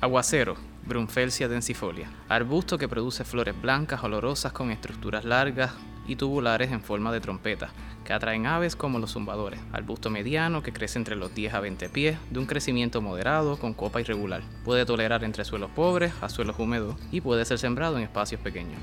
Aguacero, Brunfelsia densifolia. Arbusto que produce flores blancas olorosas con estructuras largas y tubulares en forma de trompeta, que atraen aves como los zumbadores. Arbusto mediano que crece entre los 10 a 20 pies, de un crecimiento moderado con copa irregular. Puede tolerar entre suelos pobres a suelos húmedos y puede ser sembrado en espacios pequeños.